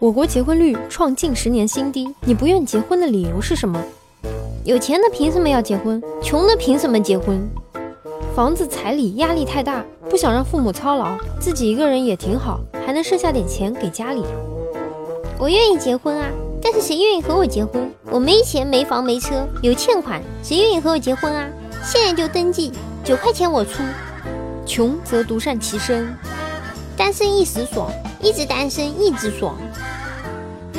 我国结婚率创近十年新低，你不愿结婚的理由是什么？有钱的凭什么要结婚？穷的凭什么结婚？房子彩礼压力太大，不想让父母操劳，自己一个人也挺好，还能剩下点钱给家里。我愿意结婚啊，但是谁愿意和我结婚？我没钱，没房，没车，有欠款，谁愿意和我结婚啊？现在就登记，九块钱我出。穷则独善其身，单身一时爽，一直单身一直爽。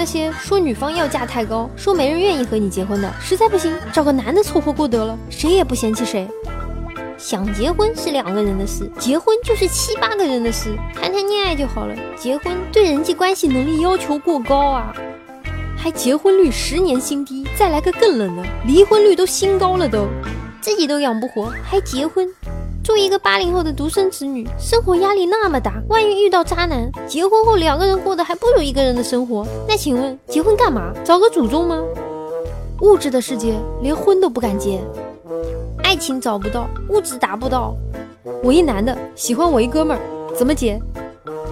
那些说女方要价太高，说没人愿意和你结婚的，实在不行找个男的凑合过得了，谁也不嫌弃谁。想结婚是两个人的事，结婚就是七八个人的事。谈谈恋爱就好了，结婚对人际关系能力要求过高啊！还结婚率十年新低，再来个更冷的，离婚率都新高了都，自己都养不活还结婚。作为一个八零后的独生子女，生活压力那么大，万一遇到渣男，结婚后两个人过得还不如一个人的生活。那请问结婚干嘛？找个祖宗吗？物质的世界连婚都不敢结，爱情找不到，物质达不到。我一男的喜欢我一哥们儿，怎么结？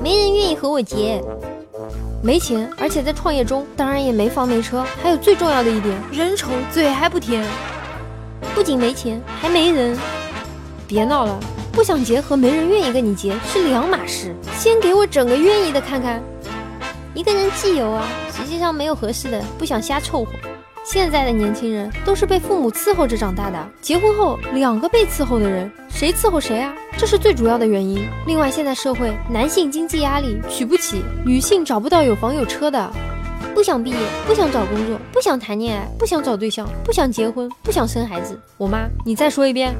没人愿意和我结，没钱，而且在创业中，当然也没房没车，还有最重要的一点，人丑嘴还不甜。不仅没钱，还没人。别闹了，不想结和没人愿意跟你结是两码事。先给我整个愿意的看看。一个人既有啊，实际上没有合适的，不想瞎凑合。现在的年轻人都是被父母伺候着长大的，结婚后两个被伺候的人，谁伺候谁啊？这是最主要的原因。另外，现在社会男性经济压力娶不起，女性找不到有房有车的，不想毕业，不想找工作，不想谈恋爱，不想找对象，不想结婚，不想生孩子。我妈，你再说一遍。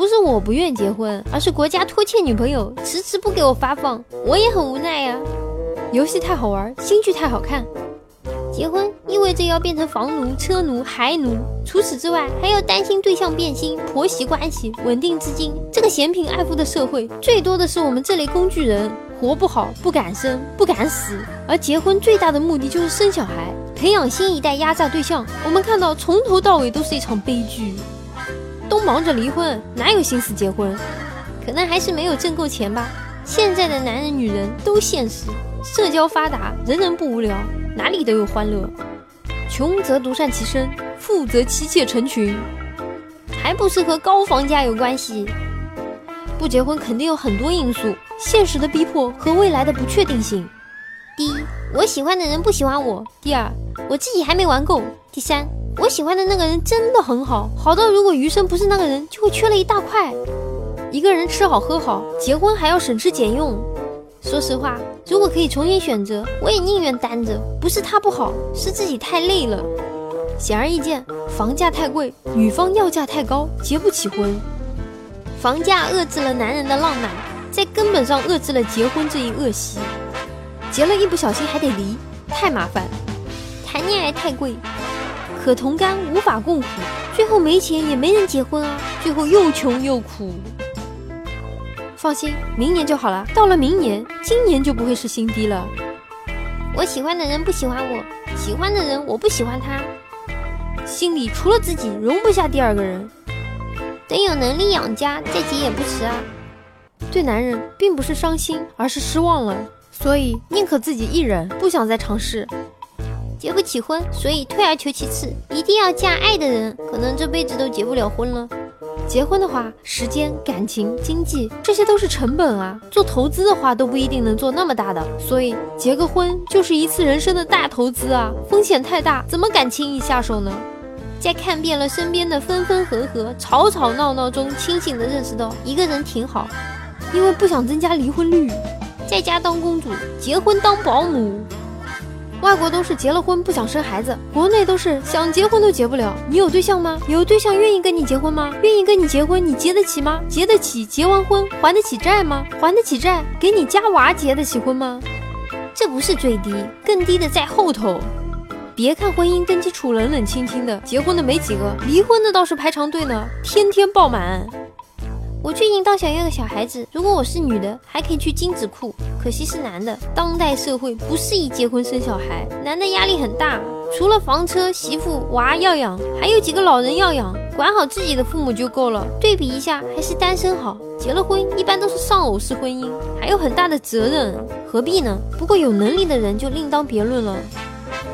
不是我不愿结婚，而是国家拖欠女朋友，迟迟不给我发放，我也很无奈呀。游戏太好玩，新剧太好看，结婚意味着要变成房奴、车奴、孩奴，除此之外还要担心对象变心、婆媳关系、稳定资金。这个嫌贫爱富的社会，最多的是我们这类工具人，活不好，不敢生，不敢死。而结婚最大的目的就是生小孩，培养新一代压榨对象。我们看到从头到尾都是一场悲剧。都忙着离婚，哪有心思结婚？可能还是没有挣够钱吧。现在的男人、女人都现实，社交发达，人人不无聊，哪里都有欢乐。穷则独善其身，富则妻妾成群，还不是和高房价有关系？不结婚肯定有很多因素，现实的逼迫和未来的不确定性。第一，我喜欢的人不喜欢我；第二，我自己还没玩够；第三。我喜欢的那个人真的很好，好到如果余生不是那个人，就会缺了一大块。一个人吃好喝好，结婚还要省吃俭用。说实话，如果可以重新选择，我也宁愿单着。不是他不好，是自己太累了。显而易见，房价太贵，女方要价太高，结不起婚。房价遏制了男人的浪漫，在根本上遏制了结婚这一恶习。结了一不小心还得离，太麻烦。谈恋爱太贵。可同甘无法共苦，最后没钱也没人结婚啊，最后又穷又苦。放心，明年就好了。到了明年，今年就不会是新低了。我喜欢的人不喜欢我，喜欢的人我不喜欢他，心里除了自己容不下第二个人。等有能力养家再结也不迟啊。对男人并不是伤心，而是失望了，所以宁可自己一人，不想再尝试。结不起婚，所以退而求其次，一定要嫁爱的人，可能这辈子都结不了婚了。结婚的话，时间、感情、经济，这些都是成本啊。做投资的话，都不一定能做那么大的，所以结个婚就是一次人生的大投资啊，风险太大，怎么敢轻易下手呢？在看遍了身边的分分合合、吵吵闹闹中，清醒的认识到一个人挺好，因为不想增加离婚率，在家当公主，结婚当保姆。外国都是结了婚不想生孩子，国内都是想结婚都结不了。你有对象吗？有对象愿意跟你结婚吗？愿意跟你结婚，你结得起吗？结得起，结完婚还得起债吗？还得起债，给你家娃结得起婚吗？这不是最低，更低的在后头。别看婚姻登记处冷冷清清的，结婚的没几个，离婚的倒是排长队呢，天天爆满。我最近倒想要个小孩子，如果我是女的，还可以去精子库。可惜是男的，当代社会不适宜结婚生小孩，男的压力很大，除了房车、媳妇、娃要养，还有几个老人要养。管好自己的父母就够了。对比一下，还是单身好。结了婚一般都是丧偶式婚姻，还有很大的责任，何必呢？不过有能力的人就另当别论了。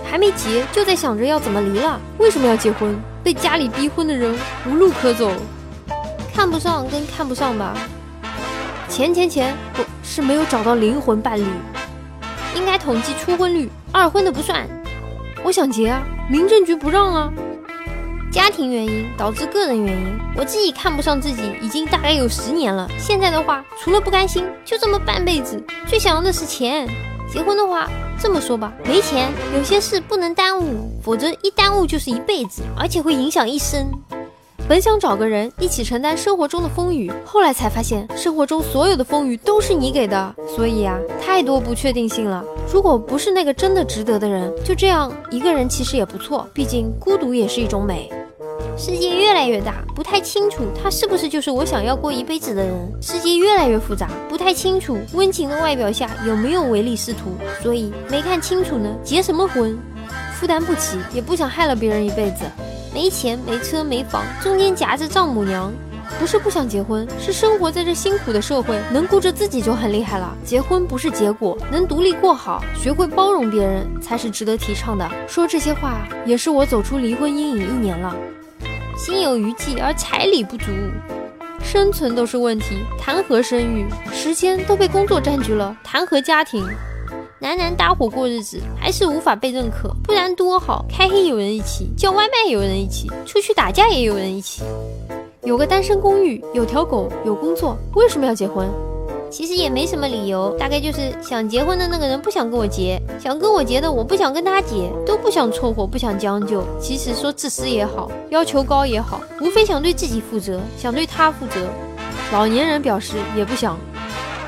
还没结就在想着要怎么离了，为什么要结婚？被家里逼婚的人无路可走。看不上跟看不上吧。钱钱钱，不是没有找到灵魂伴侣。应该统计初婚率，二婚的不算。我想结啊，民政局不让啊。家庭原因导致个人原因，我自己看不上自己已经大概有十年了。现在的话，除了不甘心，就这么半辈子，最想要的是钱。结婚的话，这么说吧，没钱有些事不能耽误，否则一耽误就是一辈子，而且会影响一生。本想找个人一起承担生活中的风雨，后来才发现生活中所有的风雨都是你给的，所以啊，太多不确定性了。如果不是那个真的值得的人，就这样一个人其实也不错，毕竟孤独也是一种美。世界越来越大，不太清楚他是不是就是我想要过一辈子的人。世界越来越复杂，不太清楚温情的外表下有没有唯利是图，所以没看清楚呢，结什么婚？负担不起，也不想害了别人一辈子。没钱没车没房，中间夹着丈母娘，不是不想结婚，是生活在这辛苦的社会，能顾着自己就很厉害了。结婚不是结果，能独立过好，学会包容别人，才是值得提倡的。说这些话，也是我走出离婚阴影一年了，心有余悸而彩礼不足，生存都是问题，谈何生育？时间都被工作占据了，谈何家庭？男男搭伙过日子还是无法被认可，不然多好！开黑有人一起，叫外卖有人一起，出去打架也有人一起。有个单身公寓，有条狗，有工作，为什么要结婚？其实也没什么理由，大概就是想结婚的那个人不想跟我结，想跟我结的我不想跟他结，都不想凑合，不想将就。其实说自私也好，要求高也好，无非想对自己负责，想对他负责。老年人表示也不想。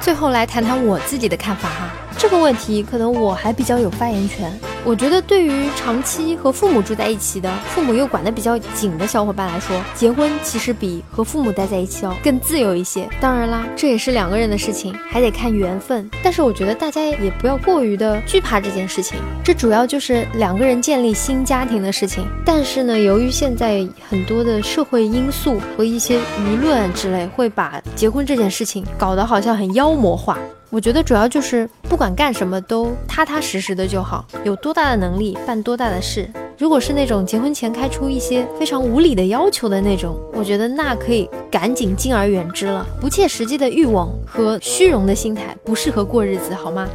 最后来谈谈我自己的看法哈。这个问题可能我还比较有发言权。我觉得对于长期和父母住在一起的，父母又管得比较紧的小伙伴来说，结婚其实比和父母待在一起要更自由一些。当然啦，这也是两个人的事情，还得看缘分。但是我觉得大家也不要过于的惧怕这件事情，这主要就是两个人建立新家庭的事情。但是呢，由于现在很多的社会因素和一些舆论之类，会把结婚这件事情搞得好像很妖魔化。我觉得主要就是不管干什么都踏踏实实的就好，有多大的能力办多大的事。如果是那种结婚前开出一些非常无理的要求的那种，我觉得那可以赶紧敬而远之了。不切实际的欲望和虚荣的心态不适合过日子，好吗？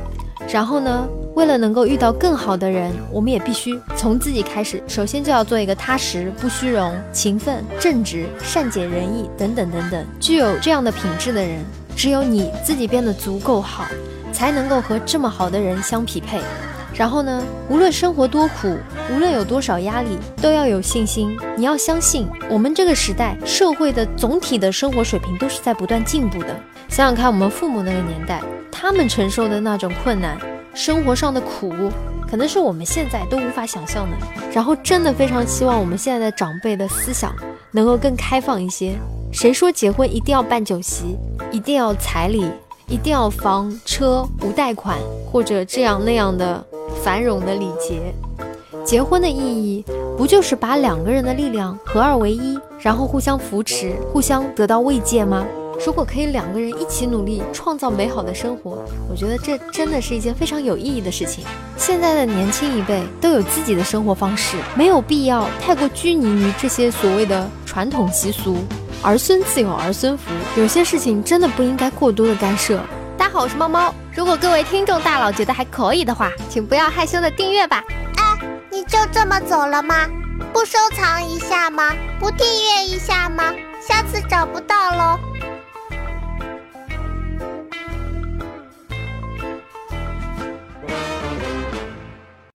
然后呢，为了能够遇到更好的人，我们也必须从自己开始。首先就要做一个踏实、不虚荣、勤奋、正直、善解人意等等等等，具有这样的品质的人。只有你自己变得足够好，才能够和这么好的人相匹配。然后呢，无论生活多苦，无论有多少压力，都要有信心。你要相信，我们这个时代社会的总体的生活水平都是在不断进步的。想想看，我们父母那个年代，他们承受的那种困难，生活上的苦，可能是我们现在都无法想象的。然后，真的非常希望我们现在的长辈的思想能够更开放一些。谁说结婚一定要办酒席，一定要彩礼，一定要房车无贷款，或者这样那样的繁荣的礼节？结婚的意义不就是把两个人的力量合二为一，然后互相扶持，互相得到慰藉吗？如果可以两个人一起努力创造美好的生活，我觉得这真的是一件非常有意义的事情。现在的年轻一辈都有自己的生活方式，没有必要太过拘泥于这些所谓的传统习俗。儿孙自有儿孙福，有些事情真的不应该过多的干涉。大家好，我是猫猫。如果各位听众大佬觉得还可以的话，请不要害羞的订阅吧。哎，你就这么走了吗？不收藏一下吗？不订阅一下吗？下次找不到喽。